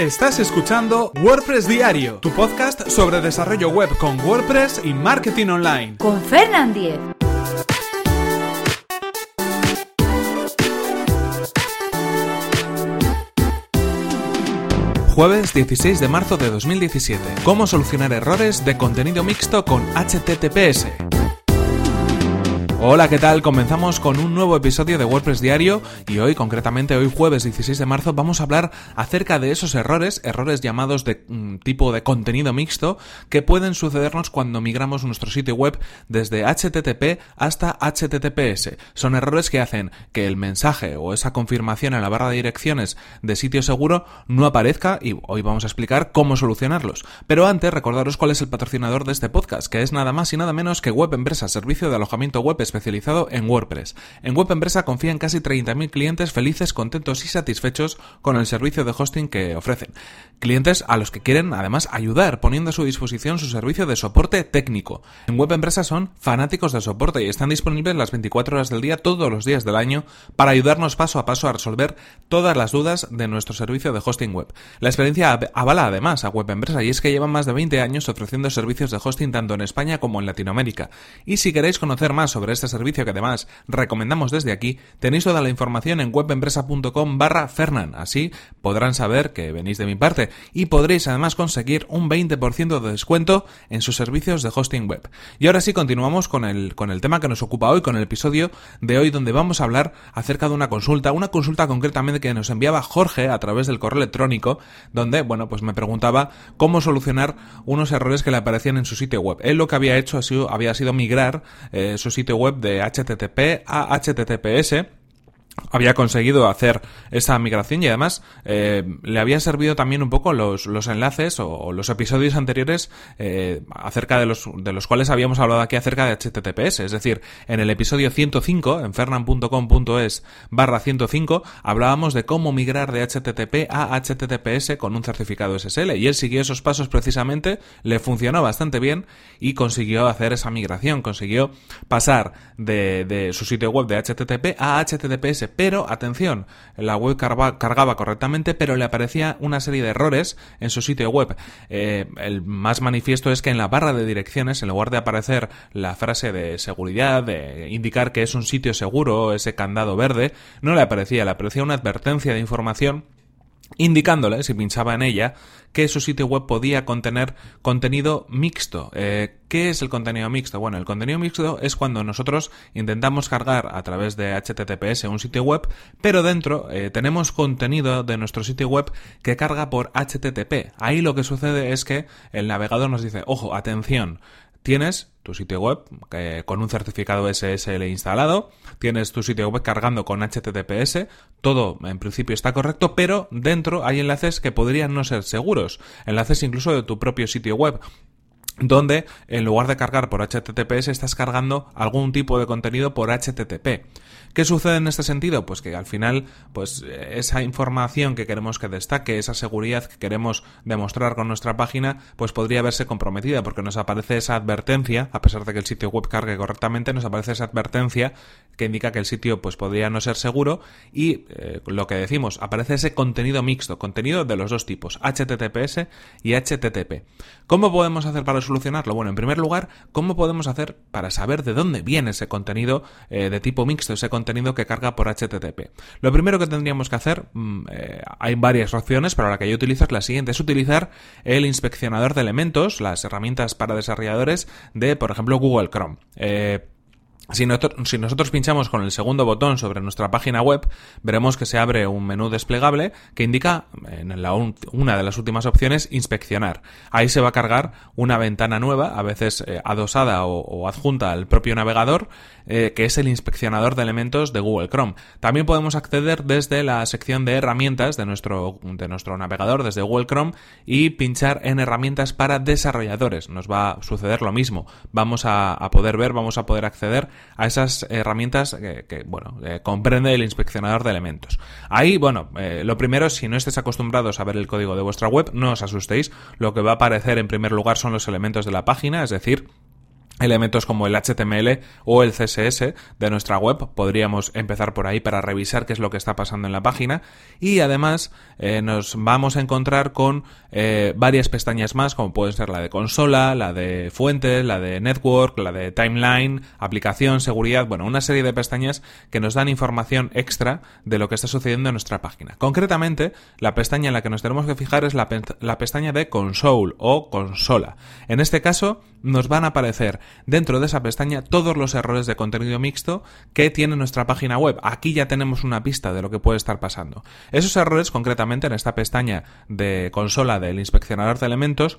Estás escuchando WordPress Diario, tu podcast sobre desarrollo web con WordPress y marketing online. Con Fernand Diez. Jueves 16 de marzo de 2017. ¿Cómo solucionar errores de contenido mixto con HTTPS? Hola, ¿qué tal? Comenzamos con un nuevo episodio de WordPress Diario y hoy, concretamente hoy jueves 16 de marzo, vamos a hablar acerca de esos errores, errores llamados de mm, tipo de contenido mixto, que pueden sucedernos cuando migramos nuestro sitio web desde HTTP hasta HTTPS. Son errores que hacen que el mensaje o esa confirmación en la barra de direcciones de sitio seguro no aparezca y hoy vamos a explicar cómo solucionarlos. Pero antes, recordaros cuál es el patrocinador de este podcast, que es nada más y nada menos que Web Empresa, servicio de alojamiento web especializado en WordPress. En Web Empresa confían casi 30.000 clientes felices, contentos y satisfechos con el servicio de hosting que ofrecen. Clientes a los que quieren además ayudar poniendo a su disposición su servicio de soporte técnico. En Web Empresa son fanáticos de soporte y están disponibles las 24 horas del día todos los días del año para ayudarnos paso a paso a resolver todas las dudas de nuestro servicio de hosting web. La experiencia avala además a Web Empresa y es que llevan más de 20 años ofreciendo servicios de hosting tanto en España como en Latinoamérica. Y si queréis conocer más sobre este servicio que además recomendamos desde aquí, tenéis toda la información en webempresa.com barra Fernan. Así podrán saber que venís de mi parte y podréis además conseguir un 20% de descuento en sus servicios de hosting web. Y ahora sí continuamos con el, con el tema que nos ocupa hoy, con el episodio de hoy donde vamos a hablar acerca de una consulta, una consulta concretamente que nos enviaba Jorge a través del correo electrónico, donde, bueno, pues me preguntaba cómo solucionar unos errores que le aparecían en su sitio web. Él lo que había hecho había sido migrar eh, su sitio web de HTTP a HTTPS había conseguido hacer esa migración y además eh, le había servido también un poco los, los enlaces o, los episodios anteriores eh, acerca de los, de los cuales habíamos hablado aquí acerca de HTTPS. Es decir, en el episodio 105, en fernan.com.es barra 105, hablábamos de cómo migrar de HTTP a HTTPS con un certificado SSL y él siguió esos pasos precisamente, le funcionó bastante bien y consiguió hacer esa migración, consiguió pasar de, de su sitio web de HTTP a HTTPS pero atención, la web cargaba, correctamente, pero le aparecía una serie de errores en su sitio web. Eh, el más manifiesto es que en la barra de direcciones, en lugar de aparecer la frase de seguridad, de indicar que es un sitio seguro, ese candado verde, no le aparecía, le aparecía una advertencia de información indicándole, si pinchaba en ella, que su sitio web podía contener contenido mixto. Eh, ¿Qué es el contenido mixto? Bueno, el contenido mixto es cuando nosotros intentamos cargar a través de HTTPS un sitio web, pero dentro eh, tenemos contenido de nuestro sitio web que carga por HTTP. Ahí lo que sucede es que el navegador nos dice, ojo, atención, tienes tu sitio web eh, con un certificado SSL instalado, tienes tu sitio web cargando con HTTPS, todo en principio está correcto, pero dentro hay enlaces que podrían no ser seguros, enlaces incluso de tu propio sitio web donde en lugar de cargar por HTTPS estás cargando algún tipo de contenido por HTTP. ¿Qué sucede en este sentido? Pues que al final, pues esa información que queremos que destaque, esa seguridad que queremos demostrar con nuestra página, pues podría verse comprometida porque nos aparece esa advertencia, a pesar de que el sitio web cargue correctamente, nos aparece esa advertencia que indica que el sitio pues podría no ser seguro y eh, lo que decimos, aparece ese contenido mixto, contenido de los dos tipos, HTTPS y HTTP. ¿Cómo podemos hacer para solucionarlo? Bueno, en primer lugar, ¿cómo podemos hacer para saber de dónde viene ese contenido eh, de tipo mixto, ese contenido que carga por HTTP. Lo primero que tendríamos que hacer, mm, eh, hay varias opciones, pero la que yo utilizo es la siguiente, es utilizar el inspeccionador de elementos, las herramientas para desarrolladores de, por ejemplo, Google Chrome. Eh, si, nosotros pinchamos con el segundo botón sobre nuestra página web, veremos que se abre un menú desplegable que indica en la una de las últimas opciones inspeccionar. Ahí se va a cargar una ventana nueva, a veces eh, adosada o, adjunta al propio navegador, eh, que es el inspeccionador de elementos de Google Chrome. También podemos acceder desde la sección de herramientas de nuestro, de nuestro navegador, desde Google Chrome, y pinchar en herramientas para desarrolladores. Nos va a suceder lo mismo. Vamos a, a poder ver, vamos a poder acceder a esas herramientas que, bueno, eh, comprende el inspeccionador de elementos. Ahí, bueno, eh, lo primero, si no estáis acostumbrados a ver el código de vuestra web, no os asustéis. Lo que va a aparecer en primer lugar son los elementos de la página, es decir, elementos como el HTML o el CSS de nuestra web. Podríamos empezar por ahí para revisar qué es lo que está pasando en la página. Y además eh, nos vamos a encontrar con eh, varias pestañas más, como pueden ser la de consola, la de fuentes, la de network, la de timeline, aplicación, seguridad, bueno, una serie de pestañas que nos dan información extra de lo que está sucediendo en nuestra página. Concretamente, la pestaña en la que nos tenemos que fijar es la, la pestaña de console o consola. En este caso, nos van a aparecer dentro de esa pestaña todos los errores de contenido mixto que tiene nuestra página web. Aquí ya tenemos una pista de lo que puede estar pasando. Esos errores, concretamente en esta pestaña de consola del inspeccionador de elementos,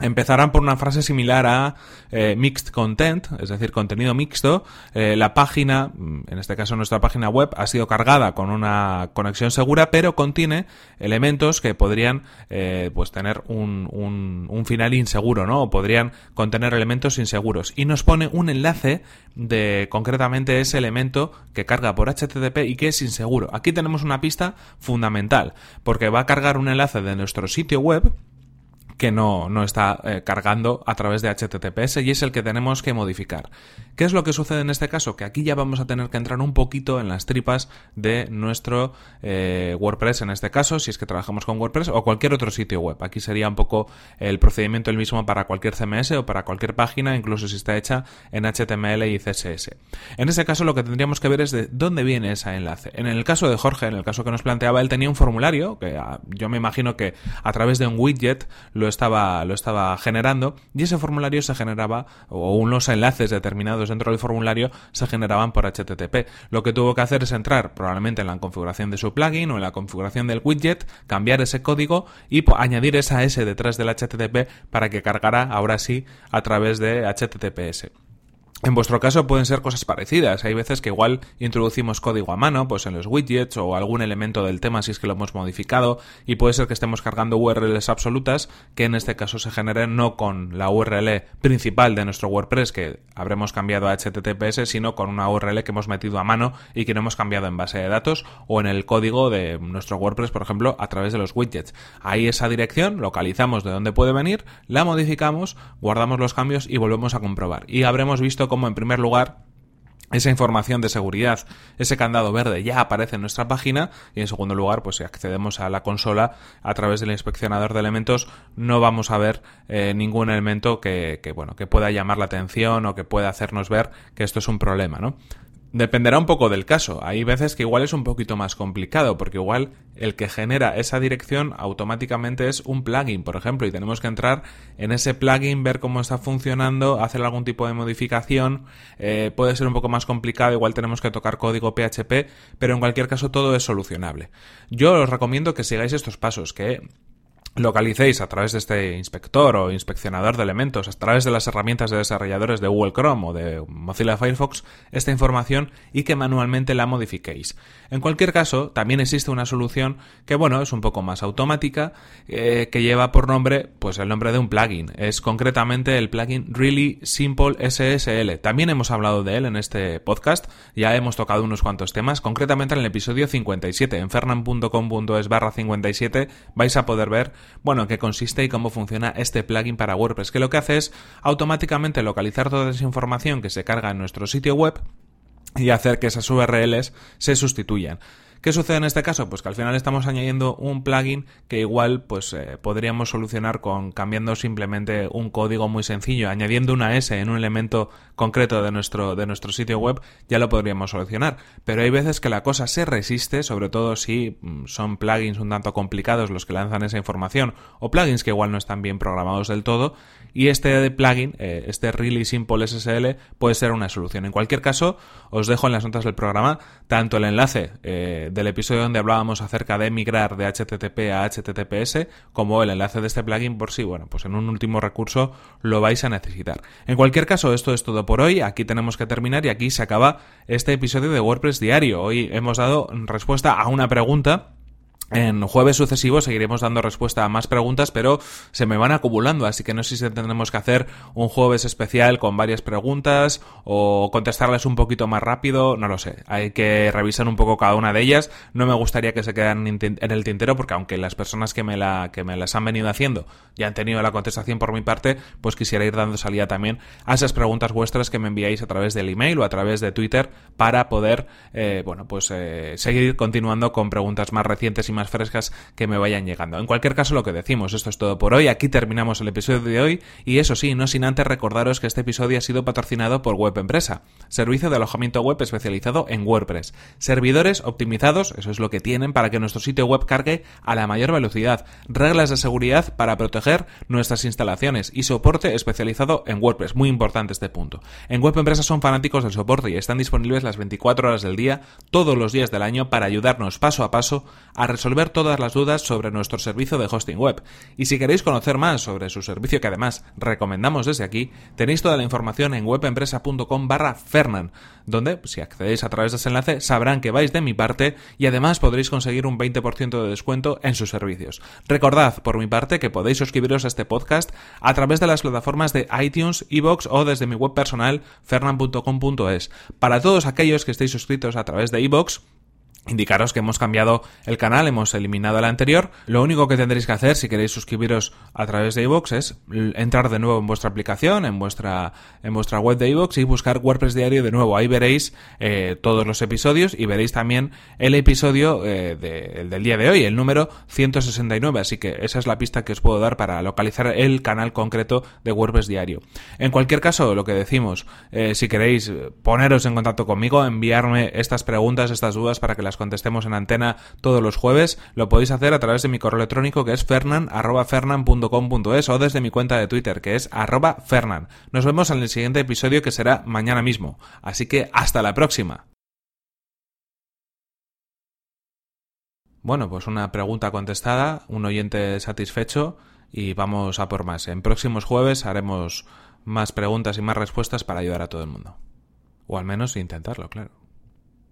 empezarán por una frase similar a eh, mixed content, es decir, contenido mixto. Eh, la página, mm, en este caso nuestra página web, ha sido cargada con una conexión segura, pero contiene elementos que podrían eh, pues tener un, un, un, final inseguro, ¿no? O podrían contener elementos inseguros. Y nos pone un enlace de concretamente ese elemento que carga por HTTP y que es inseguro. Aquí tenemos una pista fundamental, porque va a cargar un enlace de nuestro sitio web que no, no está eh, cargando a través de HTTPS y es el que tenemos que modificar. ¿Qué es lo que sucede en este caso? Que aquí ya vamos a tener que entrar un poquito en las tripas de nuestro eh, WordPress en este caso, si es que trabajamos con WordPress o cualquier otro sitio web. Aquí sería un poco el procedimiento el mismo para cualquier CMS o para cualquier página, incluso si está hecha en HTML y CSS. En este caso lo que tendríamos que ver es de dónde viene ese enlace. En el caso de Jorge, en el caso que nos planteaba, él tenía un formulario que ah, yo me imagino que a través de un widget lo estaba, lo estaba generando y ese formulario se generaba o unos enlaces determinados dentro del formulario se generaban por HTTP. Lo que tuvo que hacer es entrar probablemente en la configuración de su plugin o en la configuración del widget, cambiar ese código y añadir esa S detrás del HTTP para que cargara ahora sí a través de HTTPS. En vuestro caso pueden ser cosas parecidas. Hay veces que igual introducimos código a mano, pues en los widgets o algún elemento del tema si es que lo hemos modificado y puede ser que estemos cargando URLs absolutas que en este caso se generen no con la URL principal de nuestro WordPress que habremos cambiado a HTTPS, sino con una URL que hemos metido a mano y que no hemos cambiado en base de datos o en el código de nuestro WordPress, por ejemplo, a través de los widgets. Ahí esa dirección, localizamos de dónde puede venir, la modificamos, guardamos los cambios y volvemos a comprobar. Y habremos visto como en primer lugar esa información de seguridad, ese candado verde ya aparece en nuestra página y en segundo lugar, pues si accedemos a la consola a través del inspeccionador de elementos, no vamos a ver eh, ningún elemento que, que, bueno, que pueda llamar la atención o que pueda hacernos ver que esto es un problema, ¿no? Dependerá un poco del caso. Hay veces que igual es un poquito más complicado, porque igual el que genera esa dirección automáticamente es un plugin, por ejemplo, y tenemos que entrar en ese plugin, ver cómo está funcionando, hacer algún tipo de modificación. Eh, puede ser un poco más complicado, igual tenemos que tocar código PHP, pero en cualquier caso todo es solucionable. Yo os recomiendo que sigáis estos pasos, que localicéis a través de este inspector o inspeccionador de elementos, a través de las herramientas de desarrolladores de Google Chrome o de Mozilla Firefox, esta información y que manualmente la modifiquéis. En cualquier caso, también existe una solución que, bueno, es un poco más automática, eh, que lleva por nombre, pues el nombre de un plugin. Es concretamente el plugin Really Simple SSL. También hemos hablado de él en este podcast, ya hemos tocado unos cuantos temas, concretamente en el episodio 57. En fernan.com.es barra 57 vais a poder ver bueno, qué consiste y cómo funciona este plugin para WordPress, que lo que hace es automáticamente localizar toda esa información que se carga en nuestro sitio web y hacer que esas URLs se sustituyan. ¿Qué sucede en este caso? Pues que al final estamos añadiendo un plugin que igual pues eh, podríamos solucionar con cambiando simplemente un código muy sencillo, añadiendo una S en un elemento concreto de nuestro, de nuestro sitio web, ya lo podríamos solucionar. Pero hay veces que la cosa se resiste, sobre todo si mm, son plugins un tanto complicados los que lanzan esa información, o plugins que igual no están bien programados del todo, y este plugin, eh, este Really Simple SSL, puede ser una solución. En cualquier caso, os dejo en las notas del programa tanto el enlace eh, del episodio donde hablábamos acerca de migrar de HTTP a HTTPS, como el enlace de este plugin por si, bueno, pues en un último recurso lo vais a necesitar. En cualquier caso, esto es todo por hoy. Aquí tenemos que terminar y aquí se acaba este episodio de WordPress diario. Hoy hemos dado respuesta a una pregunta En jueves sucesivos seguiremos dando respuesta a más preguntas, pero se me van acumulando, así que no sé si tendremos que hacer un jueves especial con varias preguntas o contestarles un poquito más rápido, no lo sé. Hay que revisar un poco cada una de ellas. No me gustaría que se quedaran en el tintero porque aunque las personas que me, la, que me las han venido haciendo ya han tenido la contestación por mi parte, pues quisiera ir dando salida también a esas preguntas vuestras que me enviáis a través del email o a través de Twitter para poder, eh, bueno, pues eh, seguir continuando con preguntas más recientes y más frescas que me vayan llegando. En cualquier caso, lo que decimos, esto es todo por hoy. Aquí terminamos el episodio de hoy y eso sí, no sin antes recordaros que este episodio ha sido patrocinado por Web Empresa, servicio de alojamiento web especializado en WordPress. Servidores optimizados, eso es lo que tienen para que nuestro sitio web cargue a la mayor velocidad, reglas de seguridad para proteger nuestras instalaciones y soporte especializado en WordPress. Muy importante este punto. En Web Empresa son fanáticos del soporte y están disponibles las 24 horas del día, todos los días del año, para ayudarnos paso a paso a resolver resolver todas las dudas sobre nuestro servicio de hosting web. Y si queréis conocer más sobre su servicio que además recomendamos desde aquí, tenéis toda la información en webempresa.com barra Fernan, donde si accedéis a través de ese enlace sabrán que vais de mi parte y además podréis conseguir un 20% de descuento en sus servicios. Recordad por mi parte que podéis suscribiros a este podcast a través de las plataformas de iTunes, iBox o desde mi web personal fernan.com.es. Para todos aquellos que estéis suscritos a través de iBox, Indicaros que hemos cambiado el canal, hemos eliminado el anterior. Lo único que tendréis que hacer si queréis suscribiros a través de iVoox es entrar de nuevo en vuestra aplicación, en vuestra, en vuestra web de iVoox y buscar WordPress Diario de nuevo. Ahí veréis eh, todos los episodios y veréis también el episodio eh, del día de hoy, el número 169. Así que esa es la pista que os puedo dar para localizar el canal concreto de WordPress Diario. En cualquier caso, lo que decimos, eh, si queréis poneros en contacto conmigo, enviarme estas preguntas, estas dudas para que las contestemos en antena todos los jueves, lo podéis hacer a través de mi correo electrónico que es fernan.fernan.com.es o desde mi cuenta de Twitter que es fernan. Nos vemos en el siguiente episodio que será mañana mismo. Así que hasta la próxima. Bueno, pues una pregunta contestada, un oyente satisfecho y vamos a por más. En próximos jueves haremos más preguntas y más respuestas para ayudar a todo el mundo. O al menos intentarlo, claro.